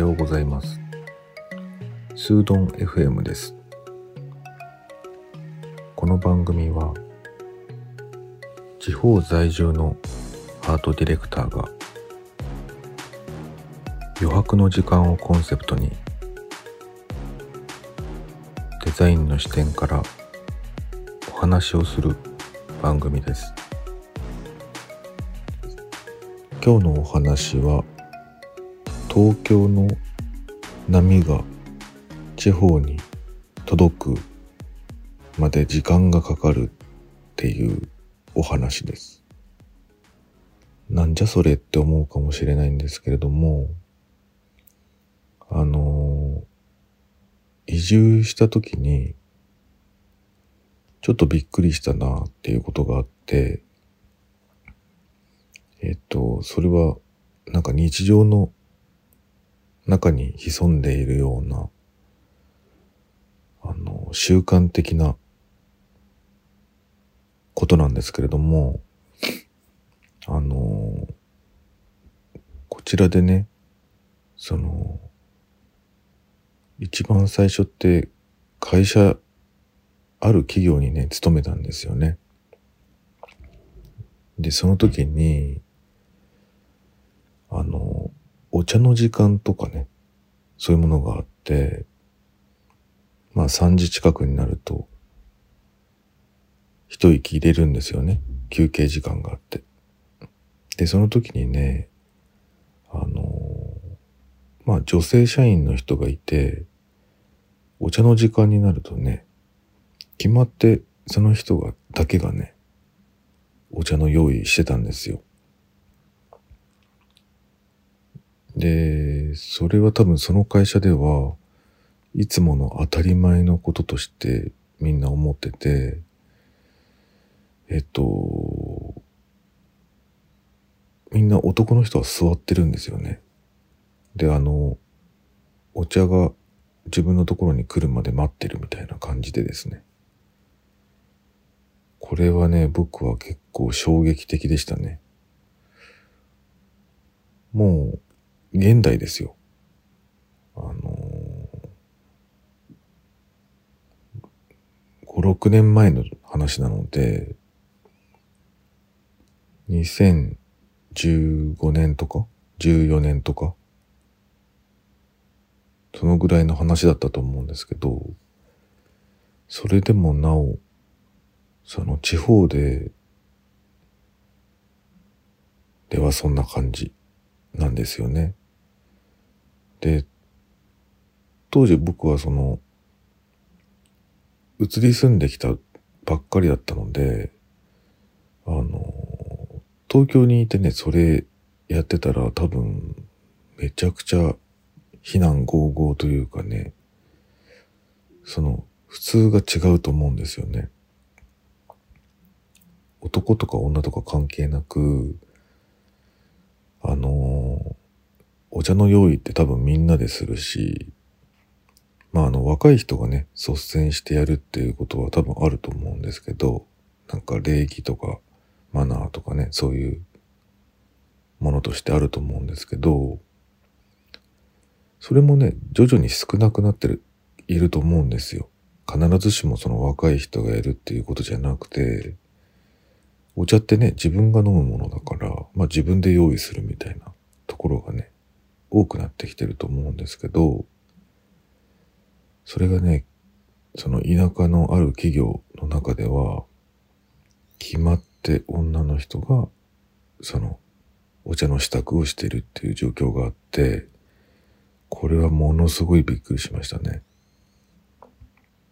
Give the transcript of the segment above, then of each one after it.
ようございます。スードン FM です。この番組は地方在住のアートディレクターが余白の時間をコンセプトにデザインの視点からお話をする番組です。今日のお話は東京の波が地方に届くまで時間がかかるっていうお話です。なんじゃそれって思うかもしれないんですけれども、あの、移住した時に、ちょっとびっくりしたなっていうことがあって、えっと、それは、なんか日常の中に潜んでいるような、あの、習慣的なことなんですけれども、あの、こちらでね、その、一番最初って会社、ある企業にね、勤めたんですよね。で、その時に、あの、お茶の時間とかね、そういうものがあって、まあ3時近くになると、一息入れるんですよね。休憩時間があって。で、その時にね、あの、まあ女性社員の人がいて、お茶の時間になるとね、決まってその人が、だけがね、お茶の用意してたんですよ。で、それは多分その会社では、いつもの当たり前のこととしてみんな思ってて、えっと、みんな男の人は座ってるんですよね。で、あの、お茶が自分のところに来るまで待ってるみたいな感じでですね。これはね、僕は結構衝撃的でしたね。もう、現代ですよ。あのー、5、6年前の話なので、2015年とか、14年とか、そのぐらいの話だったと思うんですけど、それでもなお、その地方で、ではそんな感じなんですよね。で、当時僕はその、移り住んできたばっかりだったので、あの、東京にいてね、それやってたら多分、めちゃくちゃ非難合々というかね、その、普通が違うと思うんですよね。男とか女とか関係なく、あのお茶の用意って多分みんなでするし、まああの若い人がね、率先してやるっていうことは多分あると思うんですけど、なんか礼儀とかマナーとかね、そういうものとしてあると思うんですけど、それもね、徐々に少なくなってる、いると思うんですよ。必ずしもその若い人がやるっていうことじゃなくて、お茶ってね、自分が飲むものだから、まあ自分で用意するみたいなところがね、多くなってきてると思うんですけど、それがね、その田舎のある企業の中では、決まって女の人が、その、お茶の支度をしているっていう状況があって、これはものすごいびっくりしましたね。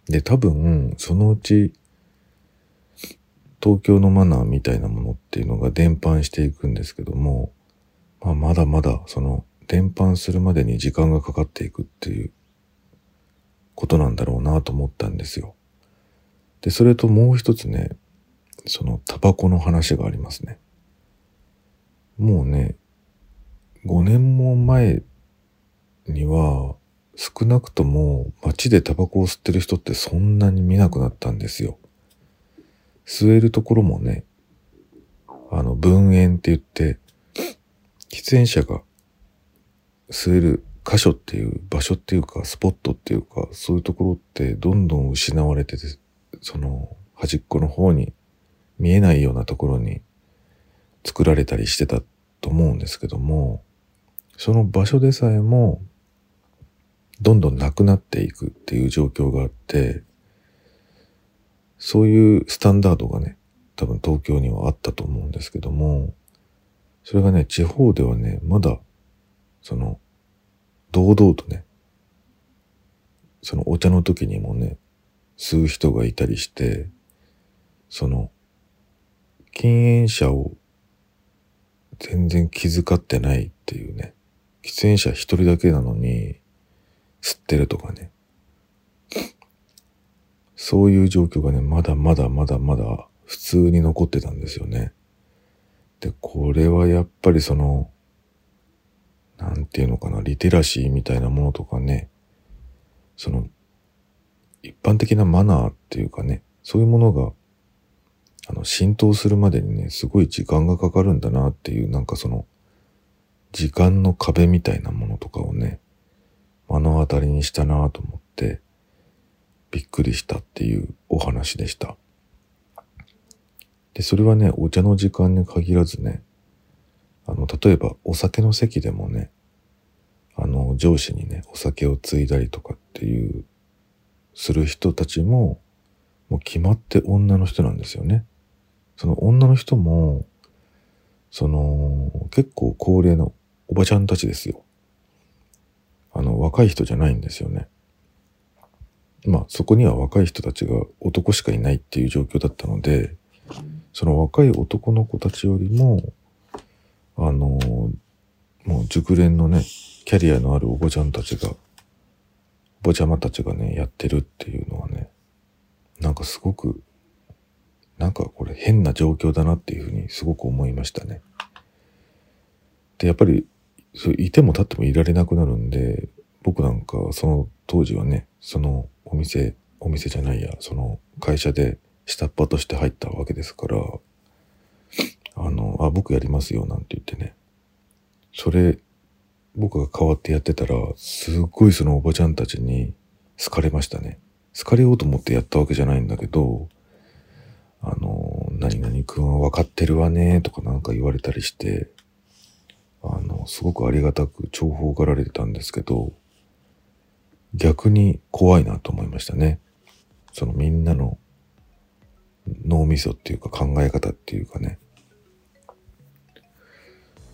で、多分、そのうち、東京のマナーみたいなものっていうのが伝播していくんですけども、まあ、まだまだその伝播するまでに時間がかかっていくっていうことなんだろうなと思ったんですよ。で、それともう一つね、そのタバコの話がありますね。もうね、5年も前には少なくとも街でタバコを吸ってる人ってそんなに見なくなったんですよ。吸えるところもね、あの、分煙って言って、喫煙者が吸える箇所っていう場所っていうかスポットっていうかそういうところってどんどん失われててその端っこの方に見えないようなところに作られたりしてたと思うんですけどもその場所でさえもどんどんなくなっていくっていう状況があってそういうスタンダードがね多分東京にはあったと思うんですけどもそれがね地方ではねまだその堂々とねそのお茶の時にもね吸う人がいたりしてその禁煙者を全然気遣ってないっていうね喫煙者一人だけなのに吸ってるとかね。そういう状況がねまだまだまだまだ普通に残ってたんですよね。でこれはやっぱりそのていうのかなリテラシーみたいなものとかねその一般的なマナーっていうかねそういうものがあの、浸透するまでにね、すごい時間がかかるんだなっていう、なんかその、時間の壁みたいなものとかをね、目の当たりにしたなと思って、びっくりしたっていうお話でした。で、それはね、お茶の時間に限らずね、あの、例えばお酒の席でもね、上司にね、お酒を継いだりとかっていう、する人たちも、もう決まって女の人なんですよね。その女の人も、その、結構高齢のおばちゃんたちですよ。あの、若い人じゃないんですよね。まあ、そこには若い人たちが男しかいないっていう状況だったので、その若い男の子たちよりも、あの、もう熟練のね、キャリアのあるおばちゃんたちが、おばちゃまたちがね、やってるっていうのはね、なんかすごくなんかこれ変な状況だなっていうふうにすごく思いましたね。で、やっぱり、そういても立ってもいられなくなるんで、僕なんかその当時はね、そのお店、お店じゃないや、その会社で下っ端として入ったわけですから、あの、あ、僕やりますよなんて言ってね、それ、僕が代わってやってたら、すっごいそのおばちゃんたちに好かれましたね。好かれようと思ってやったわけじゃないんだけど、あの、何々くんは分かってるわね、とかなんか言われたりして、あの、すごくありがたく重宝がられてたんですけど、逆に怖いなと思いましたね。そのみんなの脳みそっていうか考え方っていうかね。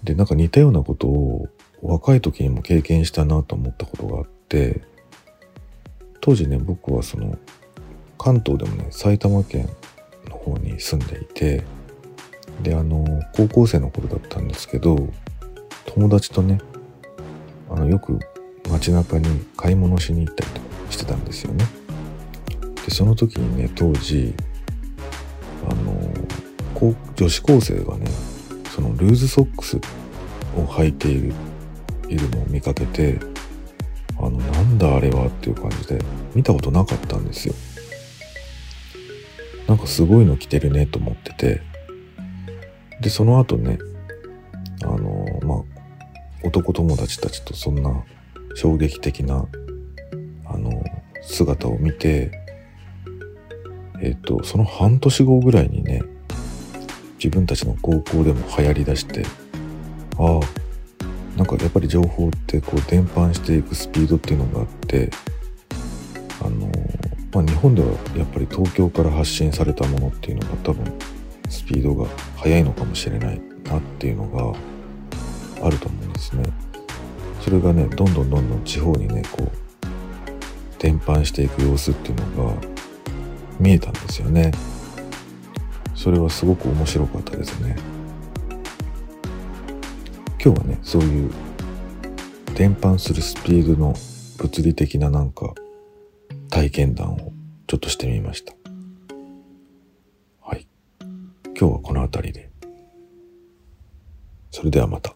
で、なんか似たようなことを若い時にも経験したなと思ったことがあって、当時ね、僕はその関東でもね、埼玉県の方に住んでいてであの高校生の頃だったんですけど友達とねあのよく街中に買い物しに行ったりとかしてたんですよね。でその時にね当時あの女子高生がねそのルーズソックスを履いているいるのを見かけてあのなんだあれはっていう感じで見たことなかったんですよ。なんかすごいの着てるねと思ってて。でその後ねあのまあ男友達たちとそんな衝撃的なあの姿を見てえっ、とその半年後ぐらいにね自分たちの高校でも流行りだしてああなんかやっぱり情報ってこう伝播していくスピードっていうのがあってあのまあ、日本ではやっぱり東京から発信されたものっていうのが多分スピードが速いのかもしれないなっていうのがあると思うんですね。それがねどんどんどんどん地方にねこう伝播していく様子っていうのが見えたんですよね。それはすごく面白かったですね。今日はねそういう伝播するスピードの物理的ななんか体験談をちょっとしてみました。はい。今日はこの辺りで。それではまた。